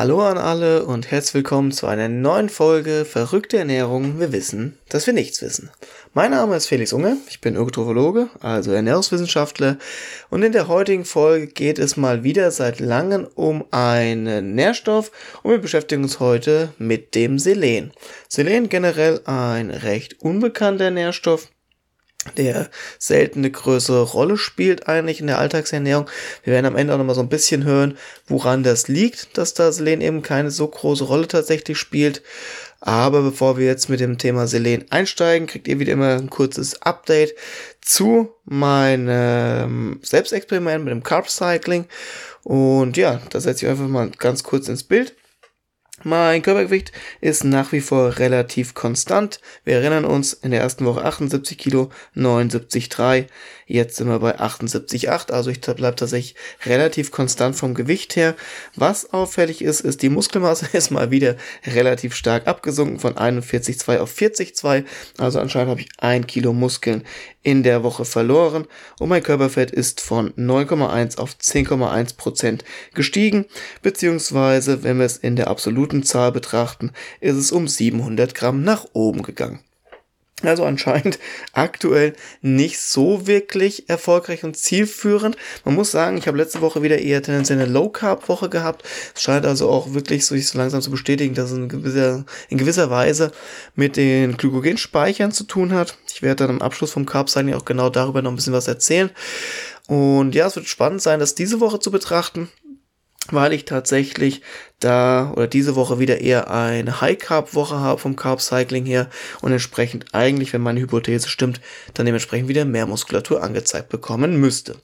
Hallo an alle und herzlich willkommen zu einer neuen Folge Verrückte Ernährung. Wir wissen, dass wir nichts wissen. Mein Name ist Felix Unge, ich bin Ökotrophologe, also Ernährungswissenschaftler und in der heutigen Folge geht es mal wieder seit langem um einen Nährstoff und wir beschäftigen uns heute mit dem Selen. Selen generell ein recht unbekannter Nährstoff, der selten eine größere Rolle spielt eigentlich in der Alltagsernährung. Wir werden am Ende auch nochmal so ein bisschen hören, woran das liegt, dass das Selen eben keine so große Rolle tatsächlich spielt. Aber bevor wir jetzt mit dem Thema Selen einsteigen, kriegt ihr wieder immer ein kurzes Update zu meinem Selbstexperiment mit dem Carb Cycling. Und ja, da setze ich einfach mal ganz kurz ins Bild. Mein Körpergewicht ist nach wie vor relativ konstant. Wir erinnern uns, in der ersten Woche 78 Kilo, 79,3. Jetzt sind wir bei 78,8. Also ich bleibe tatsächlich relativ konstant vom Gewicht her. Was auffällig ist, ist die Muskelmasse ist mal wieder relativ stark abgesunken von 41,2 auf 40,2. Also anscheinend habe ich ein Kilo Muskeln in der Woche verloren und mein Körperfett ist von 9,1 auf 10,1 Prozent gestiegen, beziehungsweise wenn wir es in der absoluten Zahl betrachten, ist es um 700 Gramm nach oben gegangen. Also anscheinend aktuell nicht so wirklich erfolgreich und zielführend. Man muss sagen, ich habe letzte Woche wieder eher tendenziell eine Low-Carb-Woche gehabt. Es scheint also auch wirklich sich so langsam zu bestätigen, dass es in gewisser, in gewisser Weise mit den Glykogenspeichern zu tun hat. Ich werde dann am Abschluss vom Carb-Signing auch genau darüber noch ein bisschen was erzählen. Und ja, es wird spannend sein, das diese Woche zu betrachten weil ich tatsächlich da oder diese Woche wieder eher eine High Carb Woche habe vom Carb Cycling her und entsprechend eigentlich, wenn meine Hypothese stimmt, dann dementsprechend wieder mehr Muskulatur angezeigt bekommen müsste.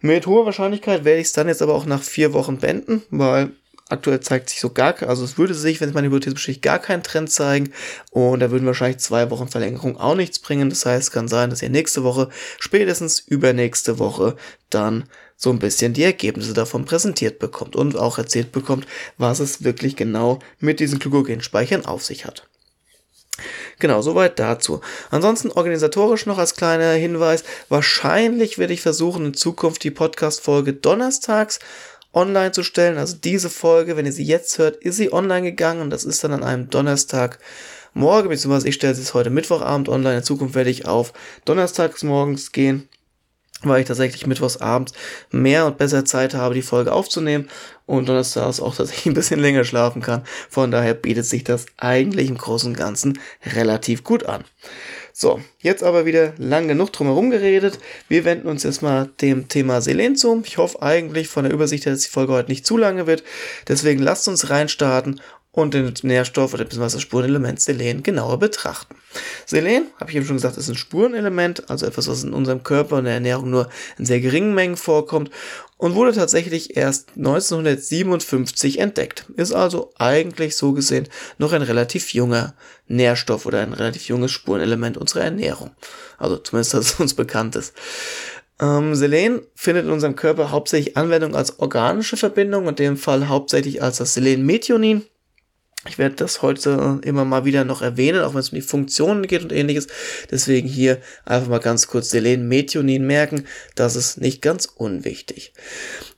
Mit hoher Wahrscheinlichkeit werde ich es dann jetzt aber auch nach vier Wochen beenden, weil aktuell zeigt sich so gar, also es würde sich, wenn es meine Hypothese bestätigt, gar keinen Trend zeigen und da würden wahrscheinlich zwei Wochen Verlängerung auch nichts bringen. Das heißt, es kann sein, dass ihr nächste Woche, spätestens übernächste Woche dann so ein bisschen die Ergebnisse davon präsentiert bekommt und auch erzählt bekommt, was es wirklich genau mit diesen Glykogenspeichern auf sich hat. Genau, soweit dazu. Ansonsten organisatorisch noch als kleiner Hinweis. Wahrscheinlich werde ich versuchen, in Zukunft die Podcast-Folge donnerstags online zu stellen. Also diese Folge, wenn ihr sie jetzt hört, ist sie online gegangen und das ist dann an einem Donnerstag morgen, beziehungsweise ich stelle sie heute Mittwochabend online. In Zukunft werde ich auf donnerstags morgens gehen weil ich tatsächlich mittwochsabends mehr und besser Zeit habe, die Folge aufzunehmen und donnerstags auch tatsächlich ein bisschen länger schlafen kann. Von daher bietet sich das eigentlich im Großen und Ganzen relativ gut an. So, jetzt aber wieder lang genug drumherum geredet. Wir wenden uns jetzt mal dem Thema Selen zu. Ich hoffe eigentlich von der Übersicht dass die Folge heute nicht zu lange wird. Deswegen lasst uns reinstarten und den Nährstoff oder beziehungsweise das Spurenelement Selen genauer betrachten. Selen, habe ich eben schon gesagt, ist ein Spurenelement, also etwas, was in unserem Körper und der Ernährung nur in sehr geringen Mengen vorkommt und wurde tatsächlich erst 1957 entdeckt. Ist also eigentlich so gesehen noch ein relativ junger Nährstoff oder ein relativ junges Spurenelement unserer Ernährung. Also zumindest, dass es uns bekannt ist. Ähm, Selen findet in unserem Körper hauptsächlich Anwendung als organische Verbindung, in dem Fall hauptsächlich als das Selenmethionin. Ich werde das heute immer mal wieder noch erwähnen, auch wenn es um die Funktionen geht und ähnliches. Deswegen hier einfach mal ganz kurz Selen Methionin merken. Das ist nicht ganz unwichtig.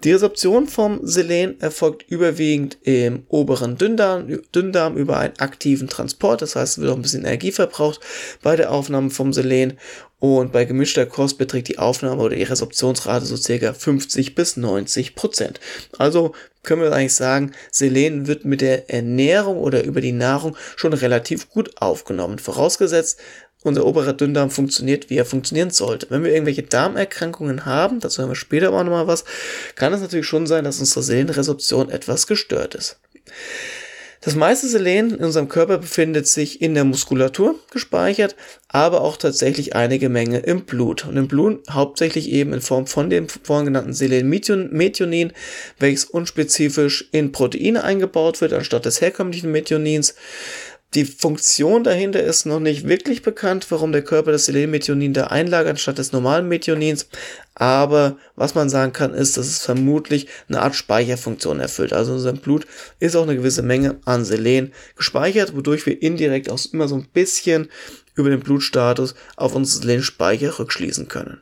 Die Resorption vom Selen erfolgt überwiegend im oberen Dünndarm, Dünndarm über einen aktiven Transport. Das heißt, es wird auch ein bisschen Energie verbraucht bei der Aufnahme vom Selen und bei gemischter Kost beträgt die Aufnahme oder die Resorptionsrate so circa 50 bis 90 Prozent. Also können wir eigentlich sagen, Selen wird mit der Ernährung oder über die Nahrung schon relativ gut aufgenommen. Vorausgesetzt, unser oberer Dünndarm funktioniert, wie er funktionieren sollte. Wenn wir irgendwelche Darmerkrankungen haben, dazu haben wir später aber auch nochmal was, kann es natürlich schon sein, dass unsere Selenresorption etwas gestört ist. Das meiste Selen in unserem Körper befindet sich in der Muskulatur gespeichert, aber auch tatsächlich einige Menge im Blut. Und im Blut hauptsächlich eben in Form von dem vorhin genannten Selenmethionin, welches unspezifisch in Proteine eingebaut wird, anstatt des herkömmlichen Methionins. Die Funktion dahinter ist noch nicht wirklich bekannt, warum der Körper das Selenmethionin da einlagert anstatt des normalen Methionins. Aber was man sagen kann, ist, dass es vermutlich eine Art Speicherfunktion erfüllt. Also in unserem Blut ist auch eine gewisse Menge an Selen gespeichert, wodurch wir indirekt auch immer so ein bisschen über den Blutstatus auf unseren Selenspeicher rückschließen können.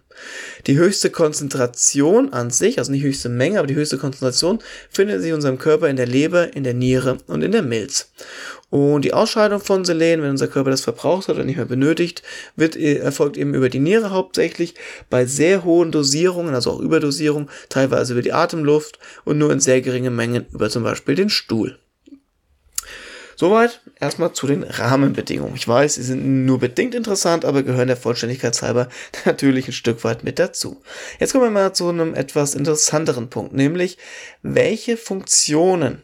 Die höchste Konzentration an sich, also nicht höchste Menge, aber die höchste Konzentration findet sich in unserem Körper in der Leber, in der Niere und in der Milz. Und die Ausscheidung von Selen, wenn unser Körper das verbraucht hat oder nicht mehr benötigt, wird, äh, erfolgt eben über die Niere hauptsächlich bei sehr hohen Dosierungen, also auch Überdosierung, teilweise über die Atemluft und nur in sehr geringen Mengen über zum Beispiel den Stuhl. Soweit erstmal zu den Rahmenbedingungen. Ich weiß, sie sind nur bedingt interessant, aber gehören der Vollständigkeit halber natürlich ein Stück weit mit dazu. Jetzt kommen wir mal zu einem etwas interessanteren Punkt, nämlich welche Funktionen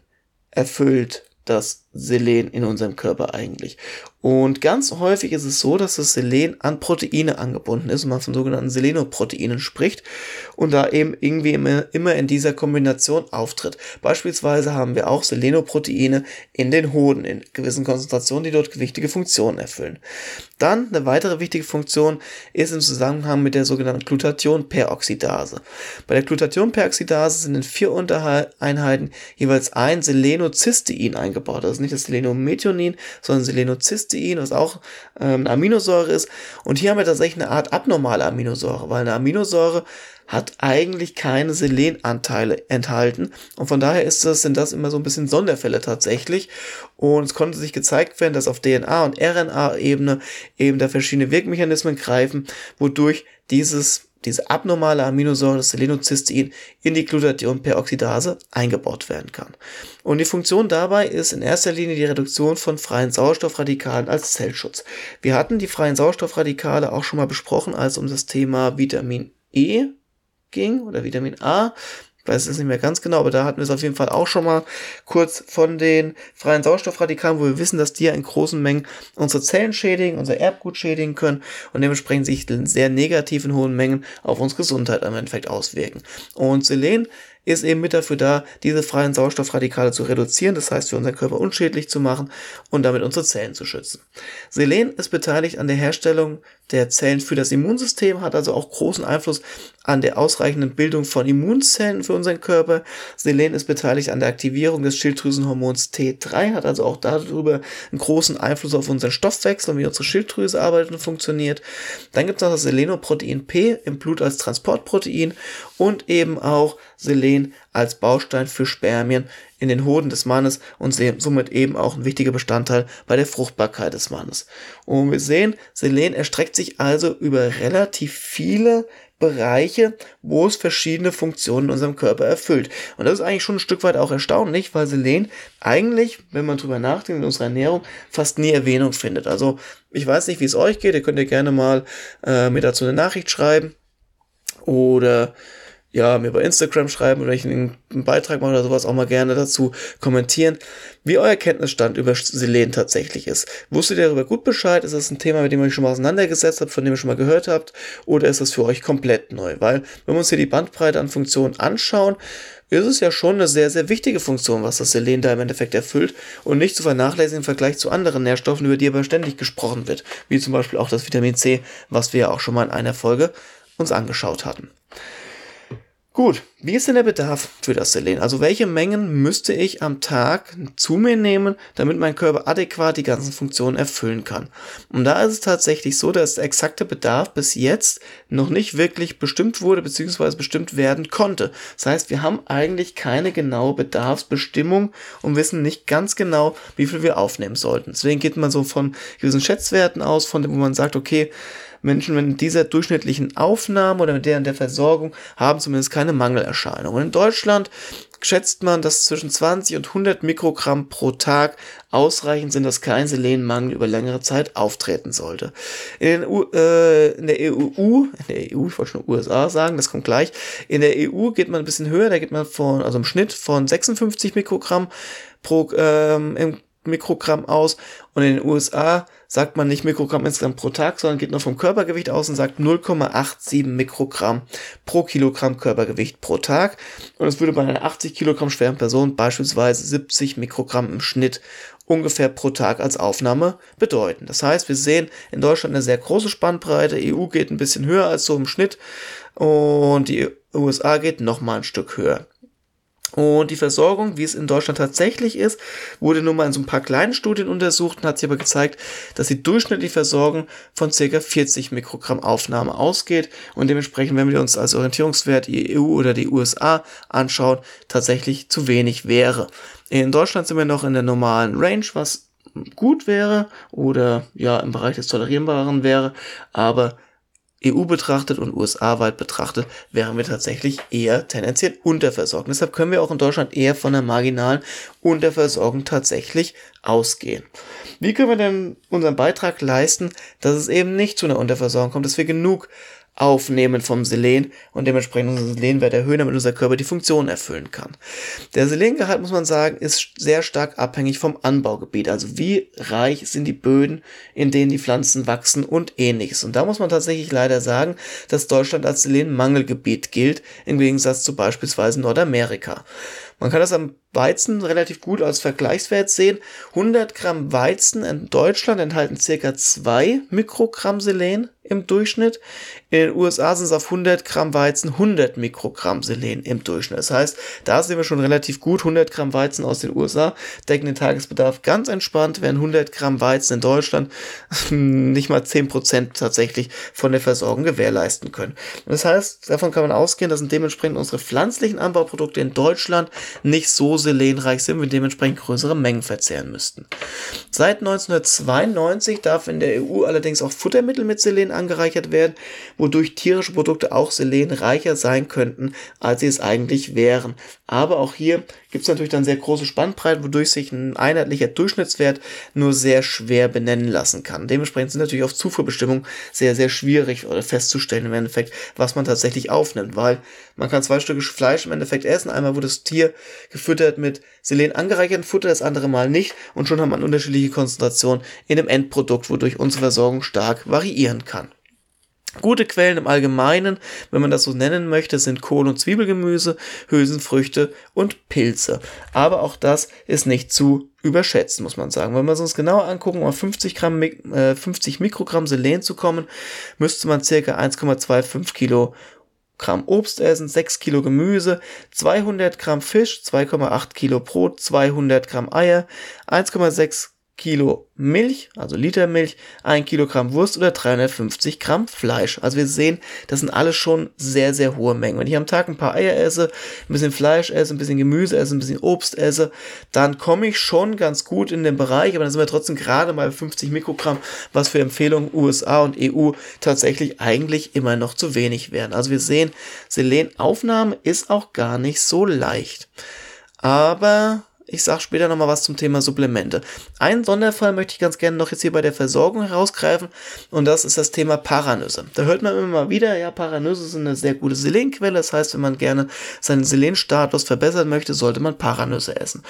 erfüllt das Selen in unserem Körper eigentlich. Und ganz häufig ist es so, dass das Selen an Proteine angebunden ist und man von sogenannten Selenoproteinen spricht und da eben irgendwie immer, immer in dieser Kombination auftritt. Beispielsweise haben wir auch Selenoproteine in den Hoden in gewissen Konzentrationen, die dort wichtige Funktionen erfüllen. Dann eine weitere wichtige Funktion ist im Zusammenhang mit der sogenannten Glutathionperoxidase. Bei der Glutathionperoxidase sind in vier Untereinheiten jeweils ein Selenocystein eingebaut. Das nicht das Selenomethionin, sondern Selenocystein Cystein, was auch ähm, eine Aminosäure ist. Und hier haben wir tatsächlich eine Art abnormale Aminosäure, weil eine Aminosäure hat eigentlich keine Selenanteile enthalten. Und von daher ist das, sind das immer so ein bisschen Sonderfälle tatsächlich. Und es konnte sich gezeigt werden, dass auf DNA- und RNA-Ebene eben da verschiedene Wirkmechanismen greifen, wodurch dieses diese abnormale Aminosäure, das Selenocystein, in die Glutathionperoxidase eingebaut werden kann. Und die Funktion dabei ist in erster Linie die Reduktion von freien Sauerstoffradikalen als Zellschutz. Wir hatten die freien Sauerstoffradikale auch schon mal besprochen, als um das Thema Vitamin E ging oder Vitamin A weiß es nicht mehr ganz genau, aber da hatten wir es auf jeden Fall auch schon mal kurz von den freien Sauerstoffradikalen, wo wir wissen, dass die ja in großen Mengen unsere Zellen schädigen, unser Erbgut schädigen können und dementsprechend sich sehr negativ in hohen Mengen auf unsere Gesundheit im Endeffekt auswirken. Und Selen ist eben mit dafür da, diese freien Sauerstoffradikale zu reduzieren, das heißt für unseren Körper unschädlich zu machen und damit unsere Zellen zu schützen. Selen ist beteiligt an der Herstellung der Zellen für das Immunsystem, hat also auch großen Einfluss an der ausreichenden Bildung von Immunzellen für unseren Körper. Selen ist beteiligt an der Aktivierung des Schilddrüsenhormons T3, hat also auch darüber einen großen Einfluss auf unseren Stoffwechsel und wie unsere Schilddrüse arbeitet und funktioniert. Dann gibt es noch das Selenoprotein P im Blut als Transportprotein und eben auch Selen als Baustein für Spermien in den Hoden des Mannes und somit eben auch ein wichtiger Bestandteil bei der Fruchtbarkeit des Mannes. Und wir sehen, Selen erstreckt sich also über relativ viele Bereiche, wo es verschiedene Funktionen in unserem Körper erfüllt. Und das ist eigentlich schon ein Stück weit auch erstaunlich, weil Selen eigentlich, wenn man drüber nachdenkt in unserer Ernährung, fast nie Erwähnung findet. Also ich weiß nicht, wie es euch geht. Ihr könnt ja gerne mal äh, mir dazu eine Nachricht schreiben oder ja, mir bei Instagram schreiben oder ich einen, Beitrag mache oder sowas auch mal gerne dazu kommentieren, wie euer Kenntnisstand über Selen tatsächlich ist. Wusstet ihr darüber gut Bescheid? Ist das ein Thema, mit dem ihr euch schon mal auseinandergesetzt habt, von dem ihr schon mal gehört habt? Oder ist das für euch komplett neu? Weil, wenn wir uns hier die Bandbreite an Funktionen anschauen, ist es ja schon eine sehr, sehr wichtige Funktion, was das Selen da im Endeffekt erfüllt und nicht zu vernachlässigen im Vergleich zu anderen Nährstoffen, über die aber ständig gesprochen wird, wie zum Beispiel auch das Vitamin C, was wir ja auch schon mal in einer Folge uns angeschaut hatten. Gut, wie ist denn der Bedarf für das Selen? Also welche Mengen müsste ich am Tag zu mir nehmen, damit mein Körper adäquat die ganzen Funktionen erfüllen kann? Und da ist es tatsächlich so, dass der exakte Bedarf bis jetzt noch nicht wirklich bestimmt wurde bzw. bestimmt werden konnte. Das heißt, wir haben eigentlich keine genaue Bedarfsbestimmung und wissen nicht ganz genau, wie viel wir aufnehmen sollten. Deswegen geht man so von gewissen Schätzwerten aus, von dem, wo man sagt, okay, Menschen mit dieser durchschnittlichen Aufnahme oder mit deren der Versorgung haben zumindest keine Mangelerscheinungen. In Deutschland schätzt man, dass zwischen 20 und 100 Mikrogramm pro Tag ausreichend sind, dass kein Selenmangel über längere Zeit auftreten sollte. In, den U, äh, in der EU, in der EU, ich wollte schon USA sagen, das kommt gleich. In der EU geht man ein bisschen höher, da geht man von, also im Schnitt von 56 Mikrogramm pro ähm, im Mikrogramm aus und in den USA sagt man nicht Mikrogramm insgesamt pro Tag, sondern geht nur vom Körpergewicht aus und sagt 0,87 Mikrogramm pro Kilogramm Körpergewicht pro Tag. Und es würde bei einer 80 Kilogramm schweren Person beispielsweise 70 Mikrogramm im Schnitt ungefähr pro Tag als Aufnahme bedeuten. Das heißt, wir sehen in Deutschland eine sehr große Spannbreite, EU geht ein bisschen höher als so im Schnitt und die USA geht noch mal ein Stück höher. Und die Versorgung, wie es in Deutschland tatsächlich ist, wurde nur mal in so ein paar kleinen Studien untersucht und hat sich aber gezeigt, dass die durchschnittliche Versorgung von ca. 40 Mikrogramm Aufnahme ausgeht und dementsprechend, wenn wir uns als Orientierungswert die EU oder die USA anschauen, tatsächlich zu wenig wäre. In Deutschland sind wir noch in der normalen Range, was gut wäre oder ja im Bereich des Tolerierbaren wäre, aber EU betrachtet und USA-weit betrachtet, wären wir tatsächlich eher tendenziell unterversorgt. Deshalb können wir auch in Deutschland eher von einer marginalen Unterversorgung tatsächlich ausgehen. Wie können wir denn unseren Beitrag leisten, dass es eben nicht zu einer Unterversorgung kommt, dass wir genug Aufnehmen vom Selen und dementsprechend unseren Selenwert erhöhen, damit unser Körper die Funktion erfüllen kann. Der Selengehalt, muss man sagen, ist sehr stark abhängig vom Anbaugebiet. Also wie reich sind die Böden, in denen die Pflanzen wachsen und ähnliches. Und da muss man tatsächlich leider sagen, dass Deutschland als Selenmangelgebiet gilt, im Gegensatz zu beispielsweise Nordamerika. Man kann das am Weizen relativ gut als Vergleichswert sehen. 100 Gramm Weizen in Deutschland enthalten circa 2 Mikrogramm Selen im Durchschnitt. In den USA sind es auf 100 Gramm Weizen 100 Mikrogramm Selen im Durchschnitt. Das heißt, da sind wir schon relativ gut. 100 Gramm Weizen aus den USA decken den Tagesbedarf ganz entspannt, während 100 Gramm Weizen in Deutschland nicht mal 10% tatsächlich von der Versorgung gewährleisten können. Das heißt, davon kann man ausgehen, dass dementsprechend unsere pflanzlichen Anbauprodukte in Deutschland nicht so selenreich sind, wir dementsprechend größere Mengen verzehren müssten. Seit 1992 darf in der EU allerdings auch Futtermittel mit Selen angereichert werden, wodurch tierische Produkte auch selenreicher sein könnten, als sie es eigentlich wären. Aber auch hier gibt es natürlich dann sehr große Spannbreiten, wodurch sich ein einheitlicher Durchschnittswert nur sehr schwer benennen lassen kann. Dementsprechend sind natürlich auf Zufuhrbestimmung sehr, sehr schwierig oder festzustellen im Endeffekt, was man tatsächlich aufnimmt, weil man kann zwei Stücke Fleisch im Endeffekt essen. Einmal wurde das Tier gefüttert mit Selen angereichertem Futter, das andere Mal nicht und schon hat man unterschiedliche Konzentrationen in dem Endprodukt, wodurch unsere Versorgung stark variieren kann. Gute Quellen im Allgemeinen, wenn man das so nennen möchte, sind Kohl- und Zwiebelgemüse, Hülsenfrüchte und Pilze. Aber auch das ist nicht zu überschätzen, muss man sagen. Wenn wir uns genauer angucken, um auf 50, Gramm, äh, 50 Mikrogramm Selen zu kommen, müsste man circa 1,25 Kilo Gramm Obst essen, 6 Kilo Gemüse, 200 Gramm Fisch, 2,8 Kilo Brot, 200 Gramm Eier, 1,6 Kilo Milch, also Liter Milch, 1 Kilogramm Wurst oder 350 Gramm Fleisch. Also wir sehen, das sind alles schon sehr, sehr hohe Mengen. Wenn ich am Tag ein paar Eier esse, ein bisschen Fleisch esse, ein bisschen Gemüse esse, ein bisschen Obst esse, dann komme ich schon ganz gut in den Bereich, aber dann sind wir trotzdem gerade mal 50 Mikrogramm, was für Empfehlungen USA und EU tatsächlich eigentlich immer noch zu wenig wären. Also wir sehen, Selenaufnahme ist auch gar nicht so leicht. Aber ich sage später nochmal was zum Thema Supplemente. Einen Sonderfall möchte ich ganz gerne noch jetzt hier bei der Versorgung herausgreifen und das ist das Thema Paranüsse. Da hört man immer wieder, ja, Paranüsse sind eine sehr gute Selenquelle. Das heißt, wenn man gerne seinen Selenstatus verbessern möchte, sollte man Paranüsse essen.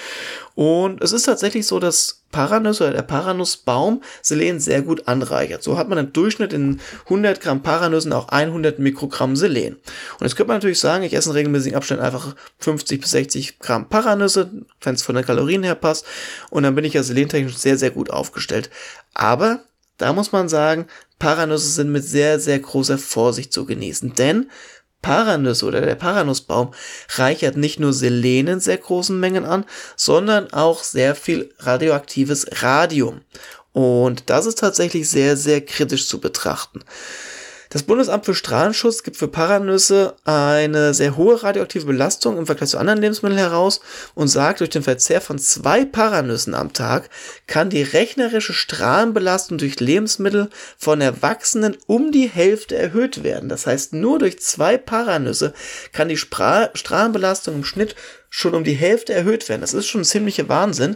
Und es ist tatsächlich so, dass Paranüsse oder der Paranussbaum Selen sehr gut anreichert. So hat man im Durchschnitt in 100 Gramm Paranüssen auch 100 Mikrogramm Selen. Und jetzt könnte man natürlich sagen, ich esse in regelmäßigen Abständen einfach 50 bis 60 Gramm Paranüsse, wenn es von den Kalorien her passt. Und dann bin ich ja selentechnisch sehr, sehr gut aufgestellt. Aber da muss man sagen, Paranüsse sind mit sehr, sehr großer Vorsicht zu genießen. Denn Paranüsse oder der Paranussbaum reichert nicht nur Selen in sehr großen Mengen an, sondern auch sehr viel radioaktives Radium. Und das ist tatsächlich sehr, sehr kritisch zu betrachten. Das Bundesamt für Strahlenschutz gibt für Paranüsse eine sehr hohe radioaktive Belastung im Vergleich zu anderen Lebensmitteln heraus und sagt, durch den Verzehr von zwei Paranüssen am Tag kann die rechnerische Strahlenbelastung durch Lebensmittel von Erwachsenen um die Hälfte erhöht werden. Das heißt, nur durch zwei Paranüsse kann die Spra Strahlenbelastung im Schnitt schon um die Hälfte erhöht werden. Das ist schon ein ziemlicher Wahnsinn.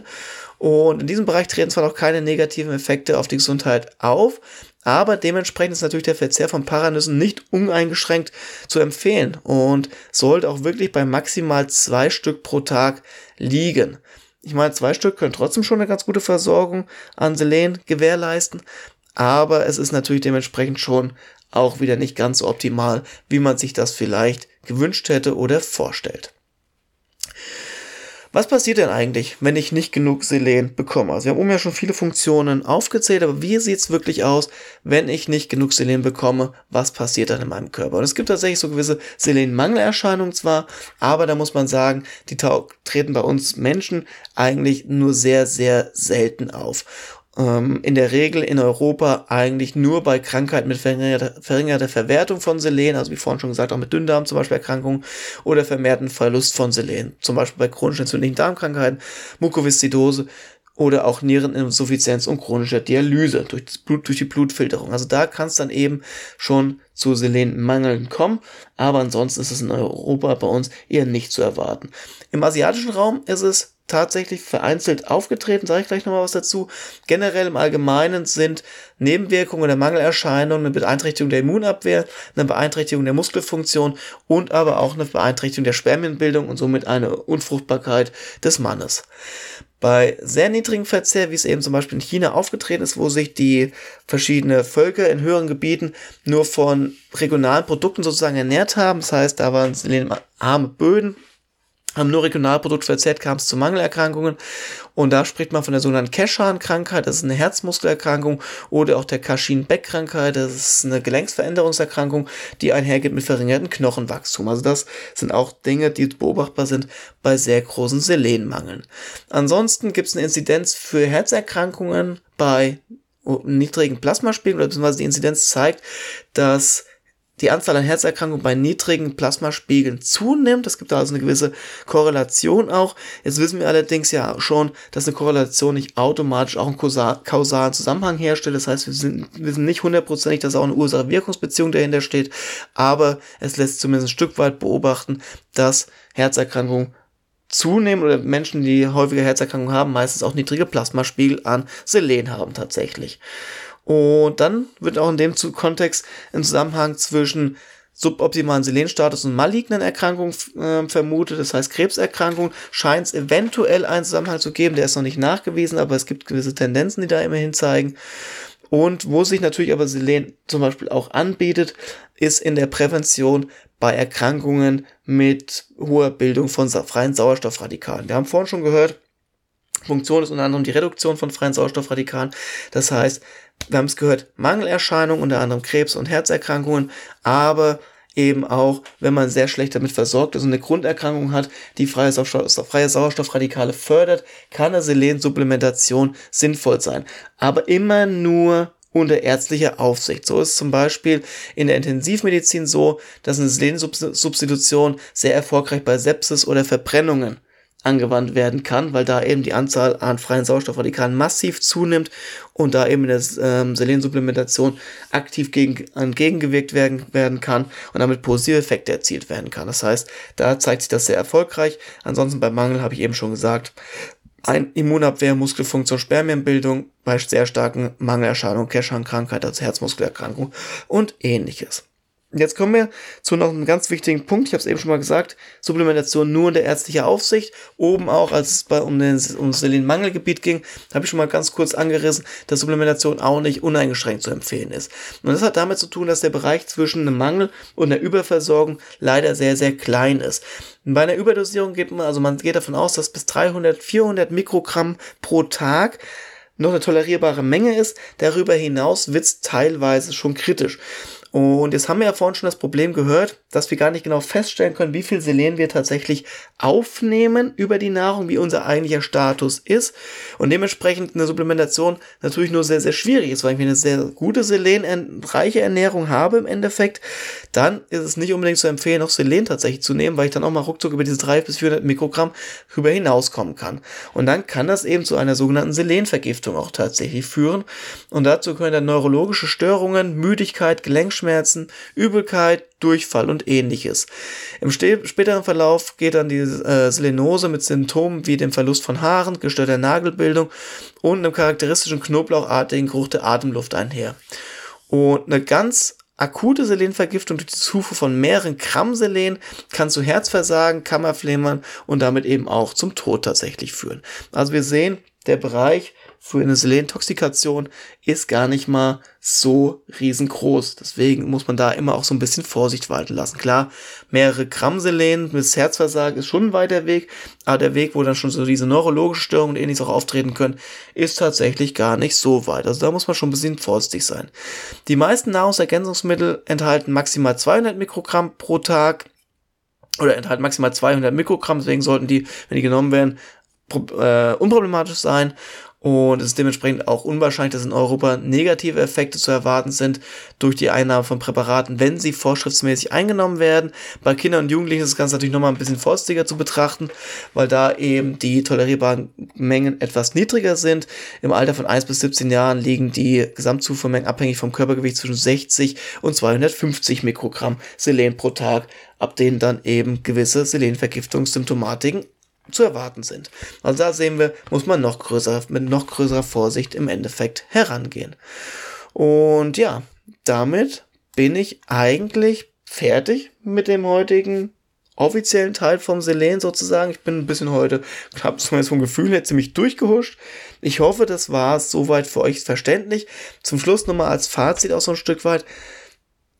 Und in diesem Bereich treten zwar noch keine negativen Effekte auf die Gesundheit auf, aber dementsprechend ist natürlich der Verzehr von Paranüssen nicht uneingeschränkt zu empfehlen und sollte auch wirklich bei maximal zwei Stück pro Tag liegen. Ich meine, zwei Stück können trotzdem schon eine ganz gute Versorgung an Selen gewährleisten, aber es ist natürlich dementsprechend schon auch wieder nicht ganz so optimal, wie man sich das vielleicht gewünscht hätte oder vorstellt. Was passiert denn eigentlich, wenn ich nicht genug Selen bekomme? Also wir haben oben ja schon viele Funktionen aufgezählt, aber wie sieht es wirklich aus, wenn ich nicht genug Selen bekomme? Was passiert dann in meinem Körper? Und es gibt tatsächlich so gewisse Selenmangelerscheinungen zwar, aber da muss man sagen, die treten bei uns Menschen eigentlich nur sehr, sehr selten auf ähm, in der Regel in Europa eigentlich nur bei Krankheiten mit verringerter, verringerter Verwertung von Selen, also wie vorhin schon gesagt, auch mit Dünndarm zum Beispiel Erkrankungen oder vermehrten Verlust von Selen, zum Beispiel bei chronisch entzündlichen Darmkrankheiten, Mukoviszidose oder auch Niereninsuffizienz und chronischer Dialyse durch, Blut, durch die Blutfilterung. Also da kann es dann eben schon zu Selenmangeln kommen, aber ansonsten ist es in Europa bei uns eher nicht zu erwarten. Im asiatischen Raum ist es tatsächlich vereinzelt aufgetreten, sage ich gleich nochmal was dazu. Generell im Allgemeinen sind Nebenwirkungen oder Mangelerscheinungen eine Beeinträchtigung der Immunabwehr, eine Beeinträchtigung der Muskelfunktion und aber auch eine Beeinträchtigung der Spermienbildung und somit eine Unfruchtbarkeit des Mannes. Bei sehr niedrigem Verzehr, wie es eben zum Beispiel in China aufgetreten ist, wo sich die verschiedenen Völker in höheren Gebieten nur von regionalen Produkten sozusagen ernährt haben, das heißt, da waren arme Böden, haben nur Regionalprodukt verzehrt, kam es zu Mangelerkrankungen. Und da spricht man von der sogenannten Keshan-Krankheit, das ist eine Herzmuskelerkrankung, oder auch der Kashin-Beck-Krankheit, das ist eine Gelenksveränderungserkrankung, die einhergeht mit verringertem Knochenwachstum. Also das sind auch Dinge, die beobachtbar sind bei sehr großen Selenmangeln. Ansonsten gibt es eine Inzidenz für Herzerkrankungen bei niedrigen Plasmaspiegeln, beziehungsweise die Inzidenz zeigt, dass die Anzahl an Herzerkrankungen bei niedrigen Plasmaspiegeln zunimmt. Es gibt da also eine gewisse Korrelation auch. Jetzt wissen wir allerdings ja schon, dass eine Korrelation nicht automatisch auch einen kausalen Zusammenhang herstellt. Das heißt, wir sind, wir sind nicht hundertprozentig, dass auch eine Ursache-Wirkungsbeziehung dahinter steht, aber es lässt zumindest ein Stück weit beobachten, dass Herzerkrankungen zunehmen oder Menschen, die häufige Herzerkrankungen haben, meistens auch niedrige Plasmaspiegel an Selen haben tatsächlich. Und dann wird auch in dem Kontext ein Zusammenhang zwischen suboptimalen Selenstatus und malignen Erkrankungen äh, vermutet, das heißt Krebserkrankungen, scheint es eventuell einen Zusammenhang zu geben, der ist noch nicht nachgewiesen, aber es gibt gewisse Tendenzen, die da immerhin zeigen. Und wo sich natürlich aber Selen zum Beispiel auch anbietet, ist in der Prävention bei Erkrankungen mit hoher Bildung von freien Sauerstoffradikalen. Wir haben vorhin schon gehört, Funktion ist unter anderem die Reduktion von freien Sauerstoffradikalen. Das heißt, wir haben es gehört, Mangelerscheinungen, unter anderem Krebs und Herzerkrankungen, aber eben auch, wenn man sehr schlecht damit versorgt ist und eine Grunderkrankung hat, die freie, Sauerstoff, freie Sauerstoffradikale fördert, kann eine Selensupplementation sinnvoll sein. Aber immer nur unter ärztlicher Aufsicht. So ist zum Beispiel in der Intensivmedizin so, dass eine Selensubstitution sehr erfolgreich bei Sepsis oder Verbrennungen angewandt werden kann, weil da eben die Anzahl an freien Sauerstoffradikalen massiv zunimmt und da eben in der ähm, Selensupplementation aktiv gegen, entgegengewirkt werden, werden kann und damit positive Effekte erzielt werden kann. Das heißt, da zeigt sich das sehr erfolgreich. Ansonsten beim Mangel habe ich eben schon gesagt, ein Immunabwehr, Muskelfunktion, Spermienbildung bei sehr starken Mangelerscheinungen, Keshan-Krankheit, also Herzmuskelerkrankung und ähnliches. Jetzt kommen wir zu noch einem ganz wichtigen Punkt. Ich habe es eben schon mal gesagt. Supplementation nur unter ärztlicher Aufsicht. Oben auch, als es bei, um, den, um das Selenmangelgebiet ging, habe ich schon mal ganz kurz angerissen, dass Supplementation auch nicht uneingeschränkt zu empfehlen ist. Und das hat damit zu tun, dass der Bereich zwischen einem Mangel und einer Überversorgung leider sehr, sehr klein ist. Bei einer Überdosierung geht man, also man geht davon aus, dass bis 300, 400 Mikrogramm pro Tag noch eine tolerierbare Menge ist. Darüber hinaus wird es teilweise schon kritisch. Und jetzt haben wir ja vorhin schon das Problem gehört, dass wir gar nicht genau feststellen können, wie viel Selen wir tatsächlich aufnehmen über die Nahrung, wie unser eigentlicher Status ist. Und dementsprechend eine Supplementation natürlich nur sehr, sehr schwierig ist, weil ich eine sehr gute selenreiche Ernährung habe im Endeffekt, dann ist es nicht unbedingt zu empfehlen, auch Selen tatsächlich zu nehmen, weil ich dann auch mal ruckzuck über diese 300 bis 400 Mikrogramm rüber hinauskommen kann. Und dann kann das eben zu einer sogenannten Selenvergiftung auch tatsächlich führen. Und dazu können dann neurologische Störungen, Müdigkeit, Gelenkschmerzen, Kopfschmerzen, Übelkeit, Durchfall und ähnliches. Im späteren Verlauf geht dann die äh, Selenose mit Symptomen wie dem Verlust von Haaren, gestörter Nagelbildung und einem charakteristischen knoblauchartigen Geruch der Atemluft einher. Und eine ganz akute Selenvergiftung durch die Zufuhr von mehreren Gramm Selen kann zu Herzversagen, Kammerflimmern und damit eben auch zum Tod tatsächlich führen. Also wir sehen, der Bereich für eine Selentoxikation ist gar nicht mal so riesengroß. Deswegen muss man da immer auch so ein bisschen Vorsicht walten lassen. Klar, mehrere Gramm Selen bis Herzversagen ist schon ein weiter Weg, aber der Weg, wo dann schon so diese neurologische Störungen und ähnliches auch auftreten können, ist tatsächlich gar nicht so weit. Also da muss man schon ein bisschen vorsichtig sein. Die meisten Nahrungsergänzungsmittel enthalten maximal 200 Mikrogramm pro Tag oder enthalten maximal 200 Mikrogramm, deswegen sollten die, wenn die genommen werden, äh, unproblematisch sein und es ist dementsprechend auch unwahrscheinlich, dass in Europa negative Effekte zu erwarten sind durch die Einnahme von Präparaten, wenn sie vorschriftsmäßig eingenommen werden. Bei Kindern und Jugendlichen ist das Ganze natürlich nochmal ein bisschen vorsichtiger zu betrachten, weil da eben die tolerierbaren Mengen etwas niedriger sind. Im Alter von 1 bis 17 Jahren liegen die Gesamtzufuhrmengen abhängig vom Körpergewicht zwischen 60 und 250 Mikrogramm Selen pro Tag, ab denen dann eben gewisse Selenvergiftungssymptomatiken zu erwarten sind. Also da sehen wir, muss man noch größer, mit noch größerer Vorsicht im Endeffekt herangehen. Und ja, damit bin ich eigentlich fertig mit dem heutigen offiziellen Teil vom Selen sozusagen. Ich bin ein bisschen heute, habe zumindest vom Gefühl her ziemlich durchgehuscht. Ich hoffe, das war soweit für euch verständlich. Zum Schluss nochmal als Fazit auch so ein Stück weit.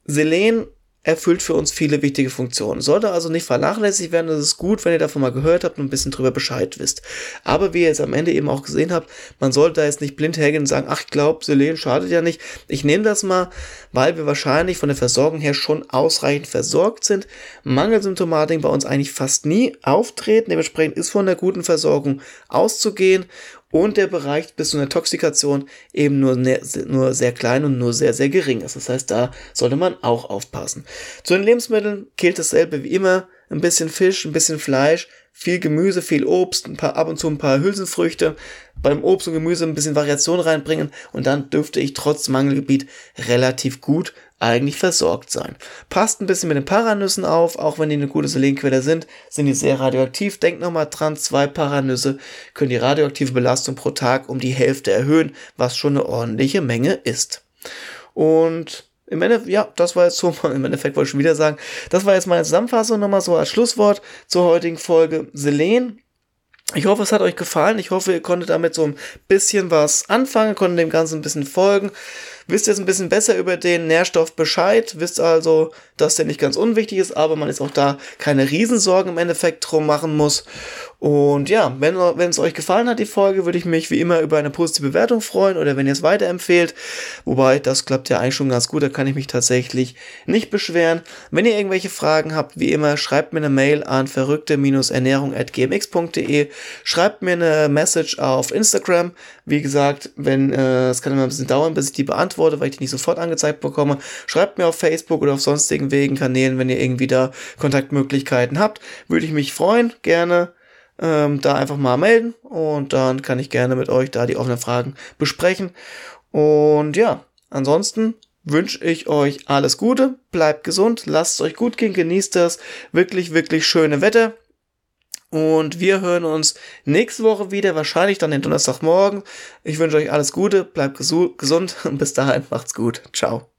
Selen erfüllt für uns viele wichtige Funktionen. Sollte also nicht vernachlässigt werden. Es ist gut, wenn ihr davon mal gehört habt und ein bisschen drüber Bescheid wisst. Aber wie ihr jetzt am Ende eben auch gesehen habt, man sollte da jetzt nicht blind hergehen und sagen, ach, ich glaube, Selen schadet ja nicht. Ich nehme das mal, weil wir wahrscheinlich von der Versorgung her schon ausreichend versorgt sind. Mangelsymptomatik bei uns eigentlich fast nie auftreten. Dementsprechend ist von der guten Versorgung auszugehen und der Bereich bis zu einer Toxikation eben nur, ne, nur sehr klein und nur sehr, sehr gering ist. Das heißt, da sollte man auch aufpassen. Zu den Lebensmitteln gilt dasselbe wie immer. Ein bisschen Fisch, ein bisschen Fleisch, viel Gemüse, viel Obst, ein paar, ab und zu ein paar Hülsenfrüchte. Beim Obst und Gemüse ein bisschen Variation reinbringen und dann dürfte ich trotz Mangelgebiet relativ gut eigentlich versorgt sein. Passt ein bisschen mit den Paranüssen auf, auch wenn die eine gute Selenquelle sind, sind die sehr radioaktiv. Denkt nochmal dran, zwei Paranüsse können die radioaktive Belastung pro Tag um die Hälfte erhöhen, was schon eine ordentliche Menge ist. Und im Endeffekt, ja, das war jetzt so, im Endeffekt wollte ich schon wieder sagen, das war jetzt meine Zusammenfassung nochmal so als Schlusswort zur heutigen Folge Selen. Ich hoffe, es hat euch gefallen. Ich hoffe, ihr konntet damit so ein bisschen was anfangen, konntet dem Ganzen ein bisschen folgen wisst jetzt ein bisschen besser über den Nährstoff Bescheid, wisst also, dass der nicht ganz unwichtig ist, aber man ist auch da keine Riesensorgen im Endeffekt drum machen muss. Und ja, wenn, es euch gefallen hat, die Folge, würde ich mich wie immer über eine positive Bewertung freuen oder wenn ihr es weiterempfehlt. Wobei, das klappt ja eigentlich schon ganz gut, da kann ich mich tatsächlich nicht beschweren. Wenn ihr irgendwelche Fragen habt, wie immer, schreibt mir eine Mail an verrückte-ernährung.gmx.de, schreibt mir eine Message auf Instagram. Wie gesagt, wenn, äh, es kann immer ein bisschen dauern, bis ich die beantworte, weil ich die nicht sofort angezeigt bekomme. Schreibt mir auf Facebook oder auf sonstigen Wegen, Kanälen, wenn ihr irgendwie da Kontaktmöglichkeiten habt. Würde ich mich freuen, gerne ähm, da einfach mal melden und dann kann ich gerne mit euch da die offenen Fragen besprechen. Und ja, ansonsten wünsche ich euch alles Gute, bleibt gesund, lasst es euch gut gehen, genießt das wirklich, wirklich schöne Wetter. Und wir hören uns nächste Woche wieder, wahrscheinlich dann den Donnerstagmorgen. Ich wünsche euch alles Gute, bleibt gesund und bis dahin macht's gut. Ciao.